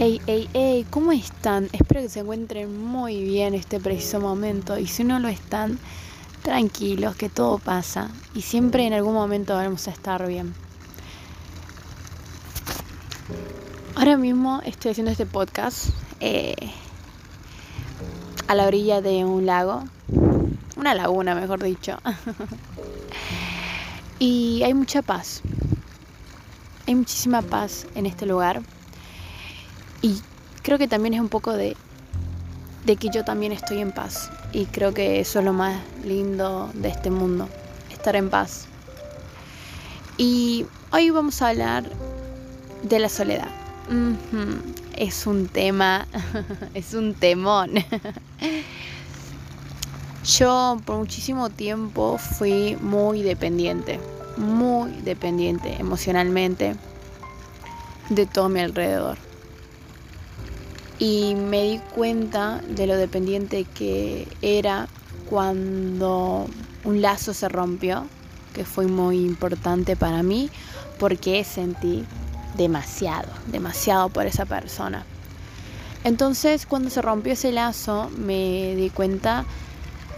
Hey, hey, hey, ¿cómo están? Espero que se encuentren muy bien este preciso momento. Y si no lo están, tranquilos, que todo pasa. Y siempre en algún momento vamos a estar bien. Ahora mismo estoy haciendo este podcast eh, a la orilla de un lago, una laguna mejor dicho, y hay mucha paz, hay muchísima paz en este lugar y creo que también es un poco de, de que yo también estoy en paz. Y creo que eso es lo más lindo de este mundo, estar en paz. Y hoy vamos a hablar de la soledad. Es un tema, es un temón. Yo por muchísimo tiempo fui muy dependiente, muy dependiente emocionalmente de todo mi alrededor y me di cuenta de lo dependiente que era cuando un lazo se rompió, que fue muy importante para mí porque sentí demasiado, demasiado por esa persona. Entonces cuando se rompió ese lazo me di cuenta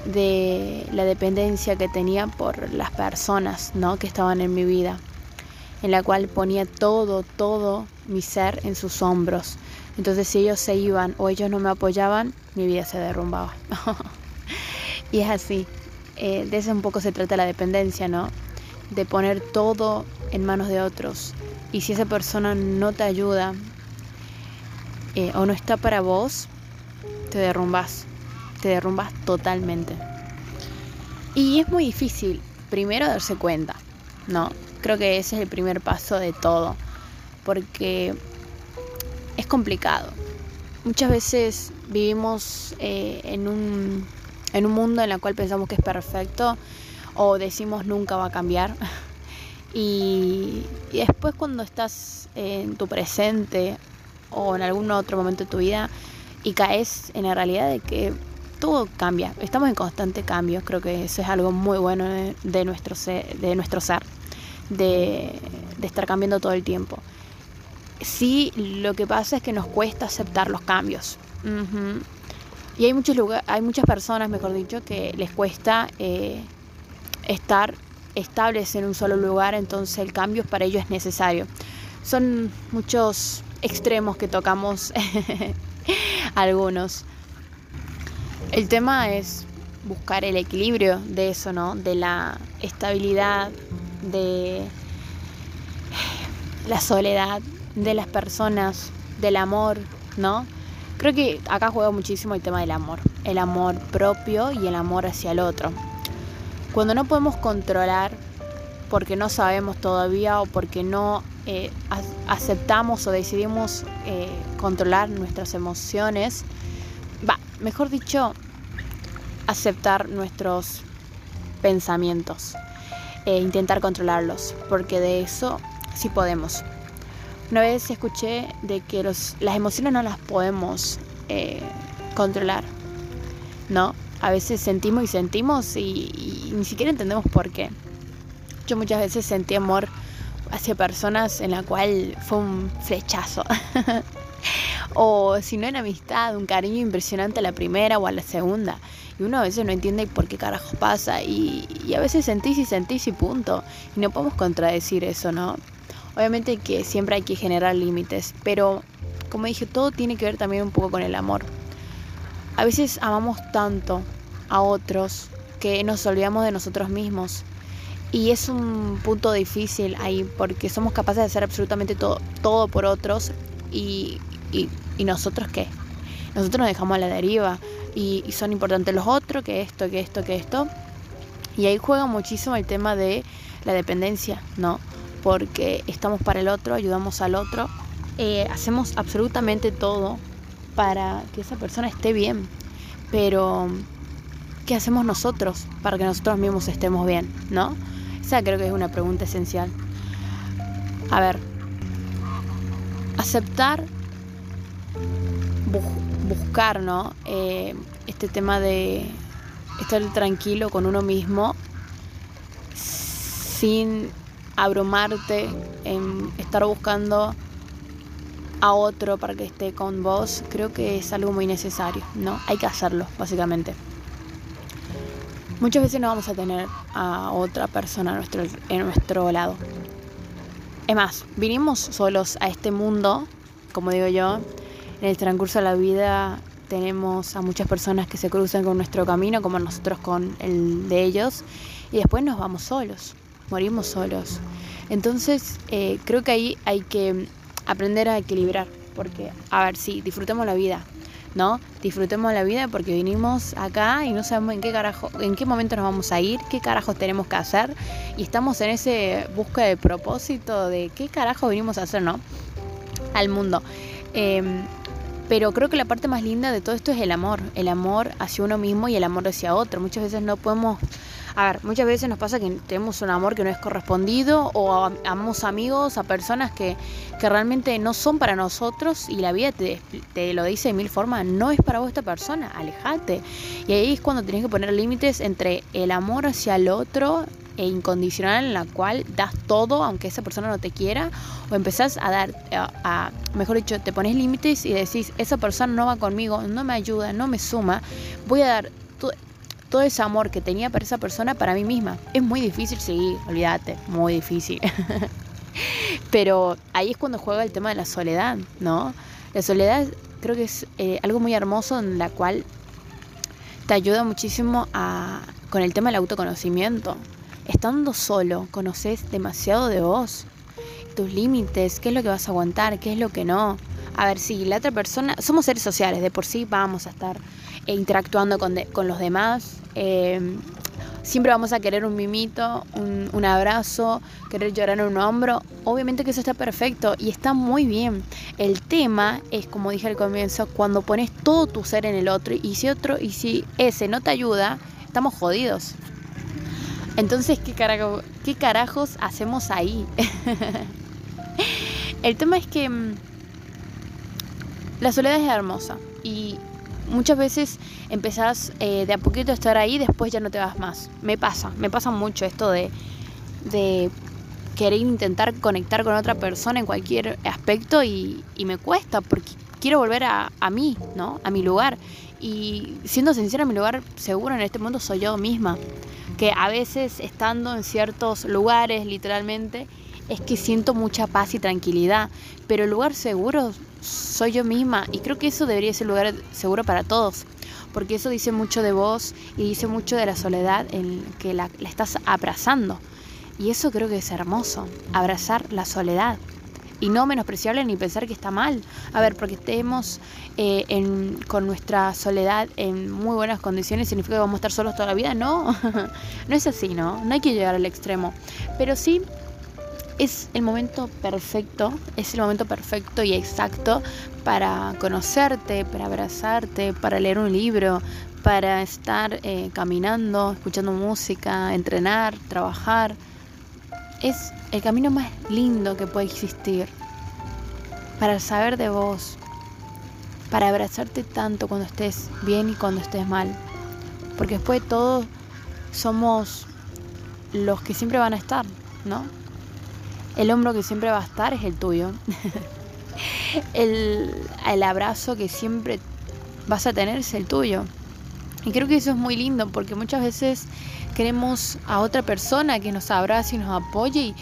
de la dependencia que tenía por las personas ¿no? que estaban en mi vida, en la cual ponía todo, todo mi ser en sus hombros entonces si ellos se iban o ellos no me apoyaban, mi vida se derrumbaba. y es así. Eh, de eso un poco se trata la dependencia, ¿no? De poner todo en manos de otros. Y si esa persona no te ayuda eh, o no está para vos, te derrumbas. Te derrumbas totalmente. Y es muy difícil, primero, darse cuenta, ¿no? Creo que ese es el primer paso de todo. Porque es complicado. Muchas veces vivimos eh, en, un, en un mundo en el cual pensamos que es perfecto o decimos nunca va a cambiar. Y, después cuando estás en tu presente o en algún otro momento de tu vida y caes en la realidad de que todo cambia, estamos en constante cambio, creo que eso es algo muy bueno de, nuestro ser, de nuestro ser, de, de estar cambiando todo el tiempo sí lo que pasa es que nos cuesta aceptar los cambios. Y hay, muchos hay muchas personas, mejor dicho, que les cuesta eh, estar estables en un solo lugar, entonces el cambio para ellos es necesario. Son muchos extremos que tocamos algunos. El tema es buscar el equilibrio de eso, ¿no? De la estabilidad, de la soledad, de las personas, del amor, ¿no? Creo que acá juega muchísimo el tema del amor, el amor propio y el amor hacia el otro. Cuando no podemos controlar porque no sabemos todavía o porque no eh, aceptamos o decidimos eh, controlar nuestras emociones, va, mejor dicho, aceptar nuestros pensamientos e intentar controlarlos, porque de eso sí podemos. Una vez escuché de que los, las emociones no las podemos eh, controlar, ¿no? A veces sentimos y sentimos y, ni siquiera entendemos por qué. Yo muchas veces sentí amor hacia personas en la cual fue un flechazo. o si no en amistad, un cariño impresionante a la primera o a la segunda. Y uno a veces no entiende por qué carajo pasa. Y, y a veces sentís y sentís y punto. Y no podemos contradecir eso, ¿no? Obviamente que siempre hay que generar límites, pero como dije, todo tiene que ver también un poco con el amor. A veces amamos tanto a otros que nos olvidamos de nosotros mismos. Y es un punto difícil ahí porque somos capaces de hacer absolutamente todo, todo por otros y, nosotros qué. Nosotros nos dejamos a la deriva y, y son importantes los otros que esto, que esto, que esto. Y ahí juega muchísimo el tema de la dependencia, ¿no? Porque estamos para el otro, ayudamos al otro, eh, hacemos absolutamente todo para que esa persona esté bien. Pero, ¿qué hacemos nosotros para que nosotros mismos estemos bien? ¿No? Esa creo que es una pregunta esencial. A ver, aceptar, buscar, ¿no? Eh, este tema de estar tranquilo con uno mismo sin abrumarte, en estar buscando a otro para que esté con vos, creo que es algo muy necesario, ¿no? Hay que hacerlo, básicamente. Muchas veces no vamos a tener a otra persona nuestro, en nuestro lado. Es más, vinimos solos a este mundo, como digo yo, en el transcurso de la vida tenemos a muchas personas que se cruzan con nuestro camino, como nosotros con el de ellos, y después nos vamos solos, morimos solos. Entonces, eh, creo que ahí hay que aprender a equilibrar, porque, a ver, sí, disfrutemos la vida, ¿no? Disfrutemos la vida porque vinimos acá y no sabemos en qué carajo, en qué momento nos vamos a ir, qué carajos tenemos que hacer, y estamos en ese busca de propósito de qué carajo vinimos a hacer, ¿no? Al mundo. Em, pero creo que la parte más linda de todo esto es el amor, el amor hacia uno mismo y el amor hacia otro. Muchas veces no podemos a ver, muchas veces nos pasa que tenemos un amor que no es correspondido o amamos amigos a personas que, que realmente no son para nosotros y la vida te, te, lo dice de mil formas, no es para vos esta persona, alejate. Y ahí es cuando tenés que poner límites entre el amor hacia el otro e incondicional en la cual das todo aunque esa persona no te quiera o empezás a dar, a, mejor dicho, te pones límites y decís, esa persona no va conmigo, no me ayuda, no me suma, voy a dar todo ese amor que tenía para esa persona para mí misma. Es muy difícil seguir, olvídate, muy difícil. Pero ahí es cuando juega el tema de la soledad, ¿no? La soledad creo que es eh, algo muy hermoso en la cual te ayuda muchísimo a, con el tema del autoconocimiento. Estando solo, conoces demasiado de vos, tus límites, qué es lo que vas a aguantar, qué es lo que no. A ver, si la otra persona, somos seres sociales, de por sí vamos a estar eh, interactuando con, con los demás, Em, siempre vamos a querer un mimito, un, abrazo, querer llorar en un hombro. Obviamente que eso está perfecto y está muy bien. El tema es, como dije al comienzo, cuando pones todo tu ser en el otro y si otro y si ese no te ayuda, estamos jodidos. Entonces, ¿qué, qué carajos hacemos ahí? el tema es que mm, la soledad es hermosa y muchas veces empezás eh, de a poquito a estar ahí, después ya no te vas más. Me pasa, me pasa mucho esto de querer intentar conectar con otra persona en cualquier aspecto y, me cuesta porque quiero volver a, a, mí, ¿no? A mi lugar. Y siendo sincera, mi lugar seguro en este mundo soy yo misma. Que a veces estando en ciertos lugares, literalmente, es que siento mucha paz y tranquilidad. Pero el lugar seguro soy yo misma y creo que eso debería ser lugar seguro para todos, porque eso dice mucho de vos y dice mucho de la soledad en que la, estás abrazando. Y eso creo que es hermoso, abrazar la soledad. Y no menospreciable ni pensar que está mal. A ver, porque estemos eh, en, con nuestra soledad en muy buenas condiciones, ¿significa que vamos a estar solos toda la vida? No, no es así, ¿no? No hay que llegar al extremo. Pero sí es el momento perfecto, es el momento perfecto y exacto para conocerte, para abrazarte, para leer un libro, para estar eh, caminando, escuchando música, entrenar, trabajar. Es el camino más lindo que puede existir para saber de vos, para abrazarte tanto cuando estés bien y cuando estés mal. Porque después de todo somos los que siempre van a estar, ¿no? El hombro que siempre va a estar es el tuyo. el, el abrazo que siempre vas a tener es el tuyo. Y creo que eso es muy lindo porque muchas veces queremos a otra persona que nos abrace y nos apoye y,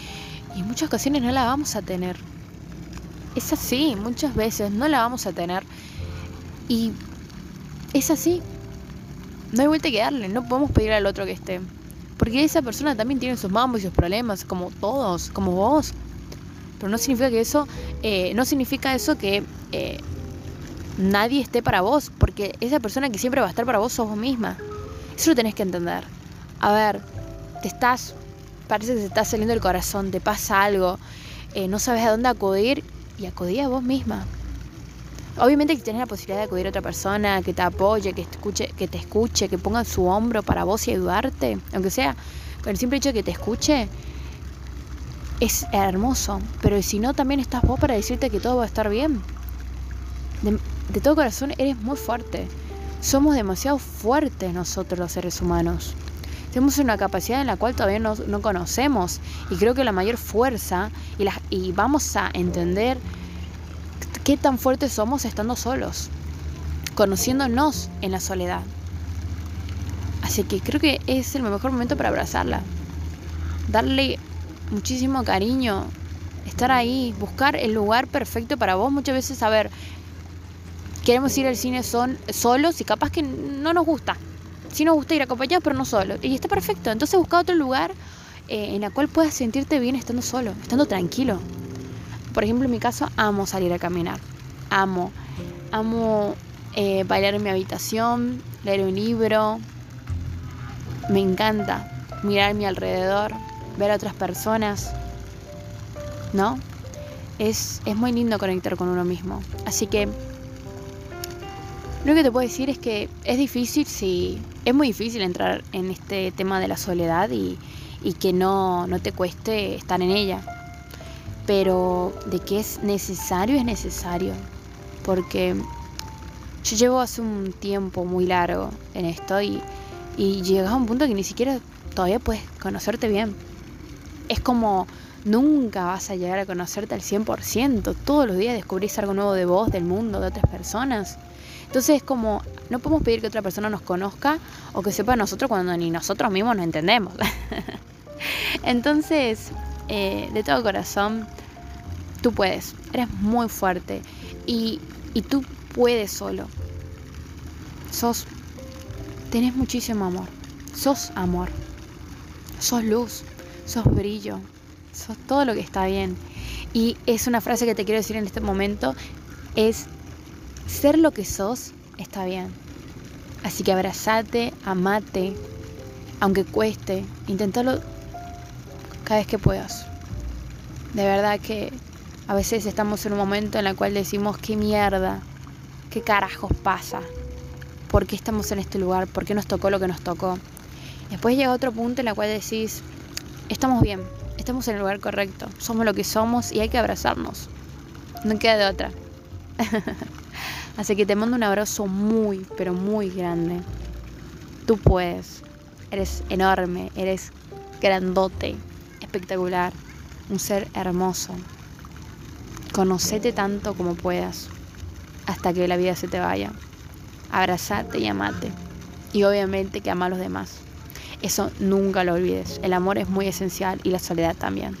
en muchas ocasiones no la vamos a tener. Es así, muchas veces no la vamos a tener. Y es así. No hay vuelta que darle, no podemos pedir al otro que esté. Porque esa persona también tiene sus mambos y sus problemas, como todos, como vos. Pero no significa que eso, eh, no significa eso que eh, nadie esté para vos, porque esa persona que siempre va a estar para vos sos vos misma. Eso lo tenés que entender. A ver, te estás, parece que te está saliendo el corazón, te pasa algo, eh, no sabes a dónde acudir y acudí a vos misma. Obviamente que tienes la posibilidad de acudir a otra persona que te apoye, que, escuche, que te escuche, que ponga su hombro para vos y ayudarte, aunque sea con el simple hecho de que te escuche, es hermoso. Pero si no, también estás vos para decirte que todo va a estar bien. Todo corazón eres muy fuerte. Somos demasiado fuertes nosotros los seres humanos. Tenemos una capacidad en la cual todavía no, no conocemos. Y creo que la mayor fuerza, y, la, y vamos a entender qué tan fuertes somos estando solos, conociéndonos en la soledad. Así que creo que es el mejor momento para abrazarla, darle muchísimo cariño, estar ahí, buscar el lugar perfecto para vos. Muchas veces, a ver, queremos ir al cine son, solos y capaz que no nos gusta. Sí nos gusta ir acompañados, pero no solos. Y está perfecto. Entonces busca otro lugar eh, en el cual puedas sentirte bien estando solo, estando tranquilo. Por ejemplo, en mi caso, amo salir a caminar. Amo. Amo eh, bailar en mi habitación, leer un libro. Me encanta mirar a mi alrededor, ver a otras personas. ¿No? Es, es muy lindo conectar con uno mismo. Así que lo que te puedo decir es que es difícil, sí, es muy difícil entrar en este tema de la soledad y, y que no, no te cueste estar en ella pero de que es necesario, es necesario. Porque yo llevo hace un tiempo muy largo en esto y, y llegas a un punto que ni siquiera todavía puedes conocerte bien. Es como nunca vas a llegar a conocerte al 100%. Todos los días descubrís algo nuevo de vos, del mundo, de otras personas. Entonces es como, no podemos pedir que otra persona nos conozca o que sepa nosotros cuando ni nosotros mismos nos entendemos. Entonces, eh, de todo corazón, tú puedes, eres muy fuerte y, y tú puedes solo. Sos, tenés muchísimo amor, sos amor, sos luz, sos brillo, sos todo lo que está bien. Y es una frase que te quiero decir en este momento, es ser lo que sos está bien. Así que abrazate, amate, aunque cueste, inténtalo cada vez que puedas. De verdad que a veces estamos en un momento en el cual decimos, qué mierda, qué carajos pasa, por qué estamos en este lugar, por qué nos tocó lo que nos tocó. Después llega otro punto en el cual decís, estamos bien, estamos en el lugar correcto, somos lo que somos y hay que abrazarnos. No queda de otra. Así que te mando un abrazo muy, pero muy grande. Tú puedes. Eres enorme, eres grandote, espectacular, un ser hermoso. Conocete tanto como puedas hasta que la vida se te vaya. Abrazate y amate. Y obviamente que ama a los demás. Eso nunca lo olvides. El amor es muy esencial y la soledad también.